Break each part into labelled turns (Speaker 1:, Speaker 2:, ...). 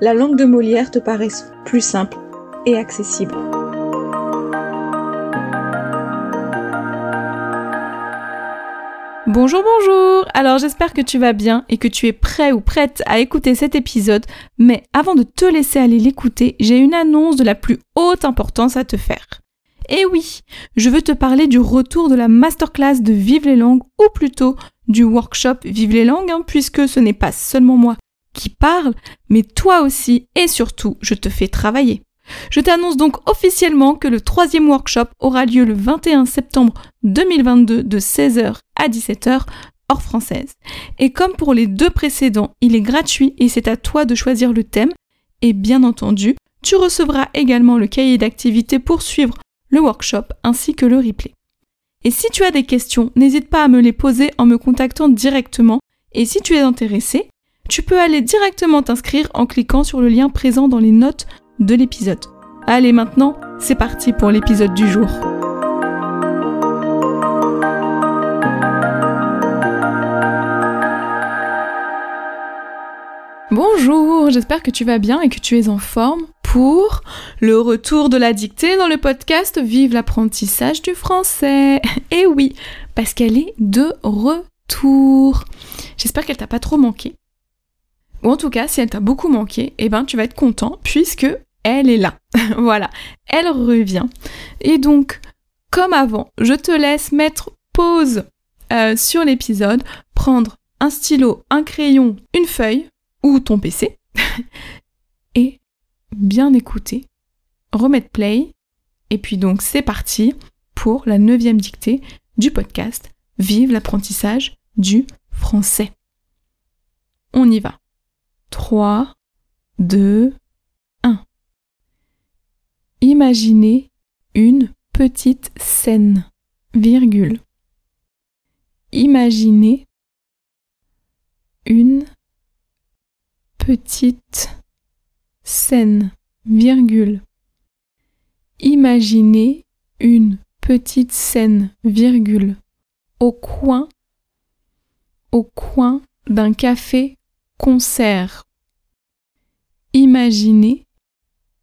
Speaker 1: la langue de Molière te paraisse plus simple et accessible.
Speaker 2: Bonjour, bonjour Alors j'espère que tu vas bien et que tu es prêt ou prête à écouter cet épisode, mais avant de te laisser aller l'écouter, j'ai une annonce de la plus haute importance à te faire. Et oui, je veux te parler du retour de la masterclass de Vive les langues, ou plutôt du workshop Vive les langues, hein, puisque ce n'est pas seulement moi qui parle, mais toi aussi et surtout, je te fais travailler. Je t'annonce donc officiellement que le troisième workshop aura lieu le 21 septembre 2022 de 16h à 17h hors française. Et comme pour les deux précédents, il est gratuit et c'est à toi de choisir le thème. Et bien entendu, tu recevras également le cahier d'activité pour suivre le workshop ainsi que le replay. Et si tu as des questions, n'hésite pas à me les poser en me contactant directement. Et si tu es intéressé, tu peux aller directement t'inscrire en cliquant sur le lien présent dans les notes de l'épisode. Allez maintenant, c'est parti pour l'épisode du jour. Bonjour, j'espère que tu vas bien et que tu es en forme pour le retour de la dictée dans le podcast Vive l'apprentissage du français. Et oui, parce qu'elle est de retour. J'espère qu'elle t'a pas trop manqué. Ou en tout cas, si elle t'a beaucoup manqué, eh ben tu vas être content puisque elle est là. voilà, elle revient. Et donc, comme avant, je te laisse mettre pause euh, sur l'épisode, prendre un stylo, un crayon, une feuille ou ton PC et bien écouter, remettre play. Et puis donc c'est parti pour la neuvième dictée du podcast Vive l'apprentissage du français. On y va. 3, 2, 1. Imaginez une petite scène, virgule. Imaginez une petite scène, virgule. Imaginez une petite scène, virgule, au coin, au coin d'un café concert. Imaginez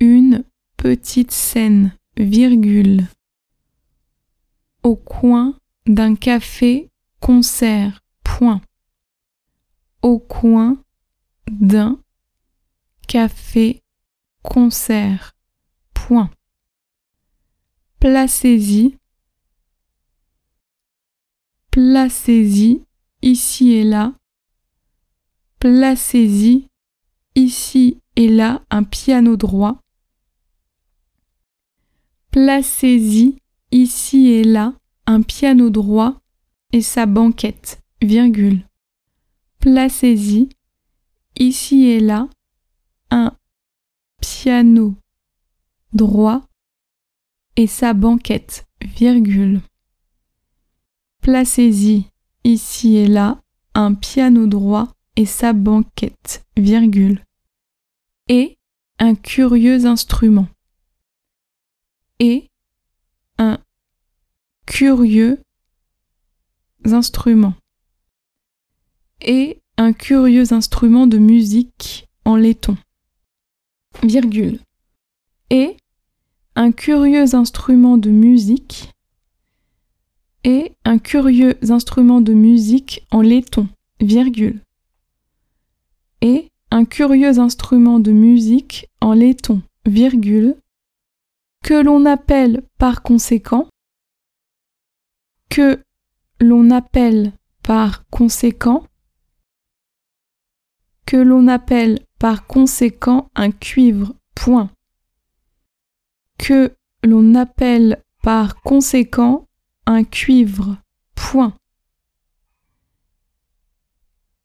Speaker 2: une petite scène, virgule, au coin d'un café concert, point. Au coin d'un café concert, point. Placez-y, placez-y ici et là, placez-y ici et là un piano droit. Placez-y ici et là un piano droit et sa banquette, virgule. Placez-y ici et là un piano droit et sa banquette, virgule. Placez-y ici et là un piano droit et sa banquette, virgule, et un curieux instrument, et un curieux instrument, et un curieux instrument de musique en laiton, virgule, et un curieux instrument de musique, et un curieux instrument de musique en laiton, virgule et un curieux instrument de musique en laiton, virgule, que l'on appelle par conséquent, que l'on appelle par conséquent, que l'on appelle par conséquent un cuivre, point. Que l'on appelle par conséquent un cuivre, point.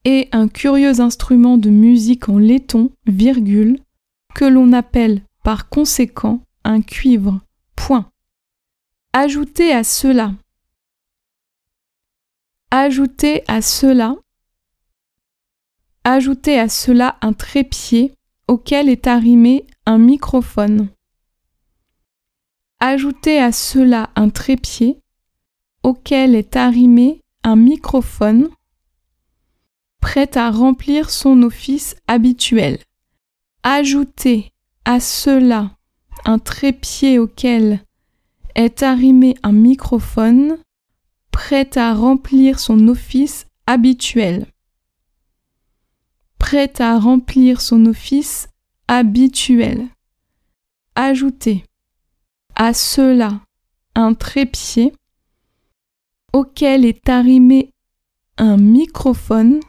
Speaker 2: Et un curieux instrument de musique en laiton, virgule, que l'on appelle par conséquent un cuivre, point. Ajoutez à cela. Ajoutez à cela. Ajoutez à cela un trépied auquel est arrimé un microphone. Ajoutez à cela un trépied auquel est arrimé un microphone prêt à remplir son office habituel. Ajoutez à cela un trépied auquel est arrimé un microphone prêt à remplir son office habituel. Prêt à remplir son office habituel. Ajoutez à cela un trépied auquel est arrimé un microphone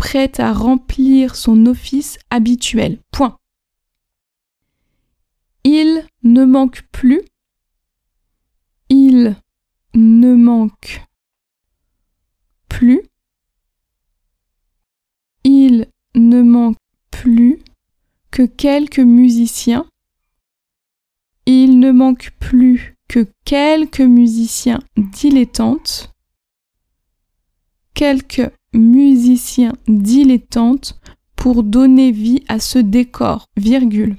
Speaker 2: prêt à remplir son office habituel. Point. Il ne manque plus. Il ne manque plus. Il ne manque plus que quelques musiciens. Il ne manque plus que quelques musiciens dilettantes. Quelques musiciens dilettantes pour donner vie à ce décor, virgule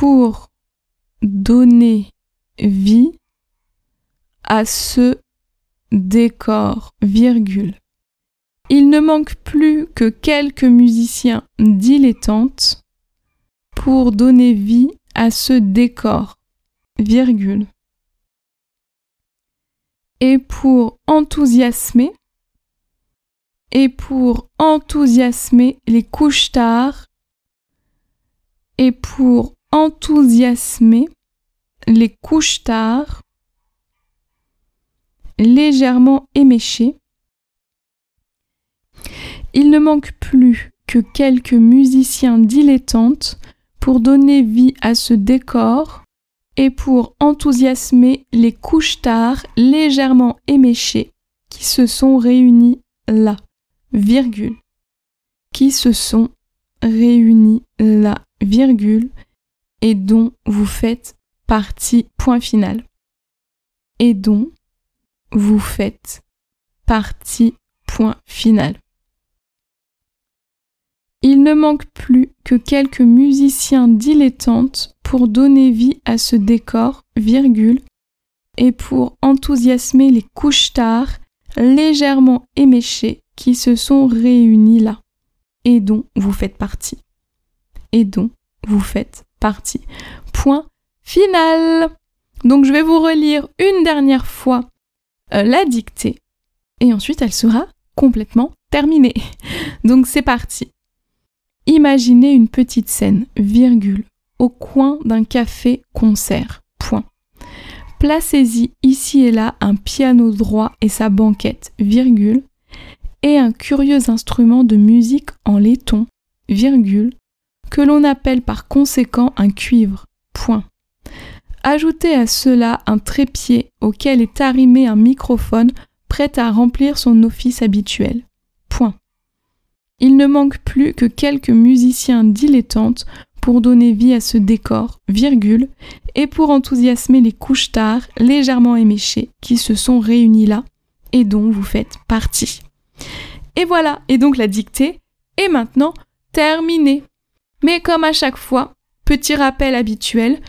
Speaker 2: pour donner vie à ce décor, virgule. Il ne manque plus que quelques musiciens dilettantes pour donner vie à ce décor, virgule. Et pour enthousiasmer, et pour enthousiasmer les couches tard, et pour enthousiasmer les couches tard, légèrement éméchées. Il ne manque plus que quelques musiciens dilettantes pour donner vie à ce décor et pour enthousiasmer les couches tard légèrement éméchées qui se sont réunis là, qui se sont réunis là, virgule, et dont vous faites partie, point final. Et dont vous faites partie, point final. Il ne manque plus que quelques musiciens dilettantes pour donner vie à ce décor, virgule, et pour enthousiasmer les couches tard légèrement éméchées qui se sont réunis là, et dont vous faites partie. Et dont vous faites partie. Point final. Donc je vais vous relire une dernière fois euh, la dictée et ensuite elle sera complètement terminée. Donc c'est parti. Imaginez une petite scène, virgule, au coin d'un café-concert. Point. Placez-y ici et là un piano droit et sa banquette, virgule, et un curieux instrument de musique en laiton, virgule, que l'on appelle par conséquent un cuivre. Point. Ajoutez à cela un trépied auquel est arrimé un microphone prêt à remplir son office habituel. Point. Il ne manque plus que quelques musiciens dilettantes pour donner vie à ce décor, virgule, et pour enthousiasmer les couches tard légèrement éméchées qui se sont réunis là et dont vous faites partie. Et voilà, et donc la dictée est maintenant terminée. Mais comme à chaque fois, petit rappel habituel,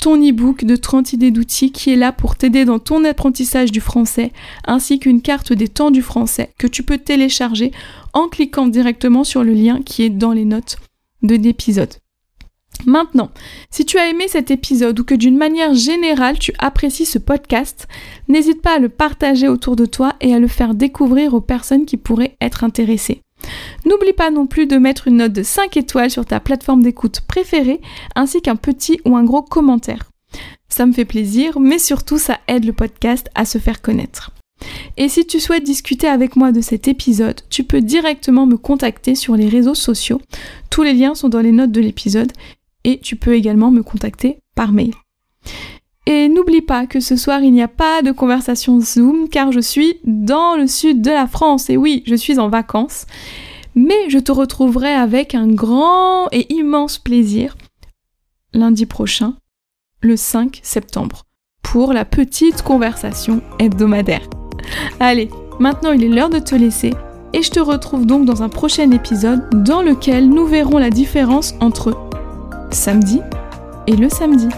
Speaker 2: ton e-book de 30 idées d'outils qui est là pour t'aider dans ton apprentissage du français, ainsi qu'une carte des temps du français que tu peux télécharger en cliquant directement sur le lien qui est dans les notes de l'épisode. Maintenant, si tu as aimé cet épisode ou que d'une manière générale tu apprécies ce podcast, n'hésite pas à le partager autour de toi et à le faire découvrir aux personnes qui pourraient être intéressées. N'oublie pas non plus de mettre une note de 5 étoiles sur ta plateforme d'écoute préférée, ainsi qu'un petit ou un gros commentaire. ça me fait plaisir, mais surtout ça aide le podcast à se faire connaître. Et si tu souhaites discuter avec moi de cet épisode, tu peux directement me contacter sur les réseaux sociaux. Tous les liens sont dans les notes de l'épisode et tu peux également me contacter par mail. Et n'oublie pas que ce soir il n'y a pas de conversation Zoom car je suis dans le sud de la France et oui, je suis en vacances. Mais je te retrouverai avec un grand et immense plaisir lundi prochain, le 5 septembre, pour la petite conversation hebdomadaire. Allez, maintenant il est l'heure de te laisser et je te retrouve donc dans un prochain épisode dans lequel nous verrons la différence entre samedi et le samedi.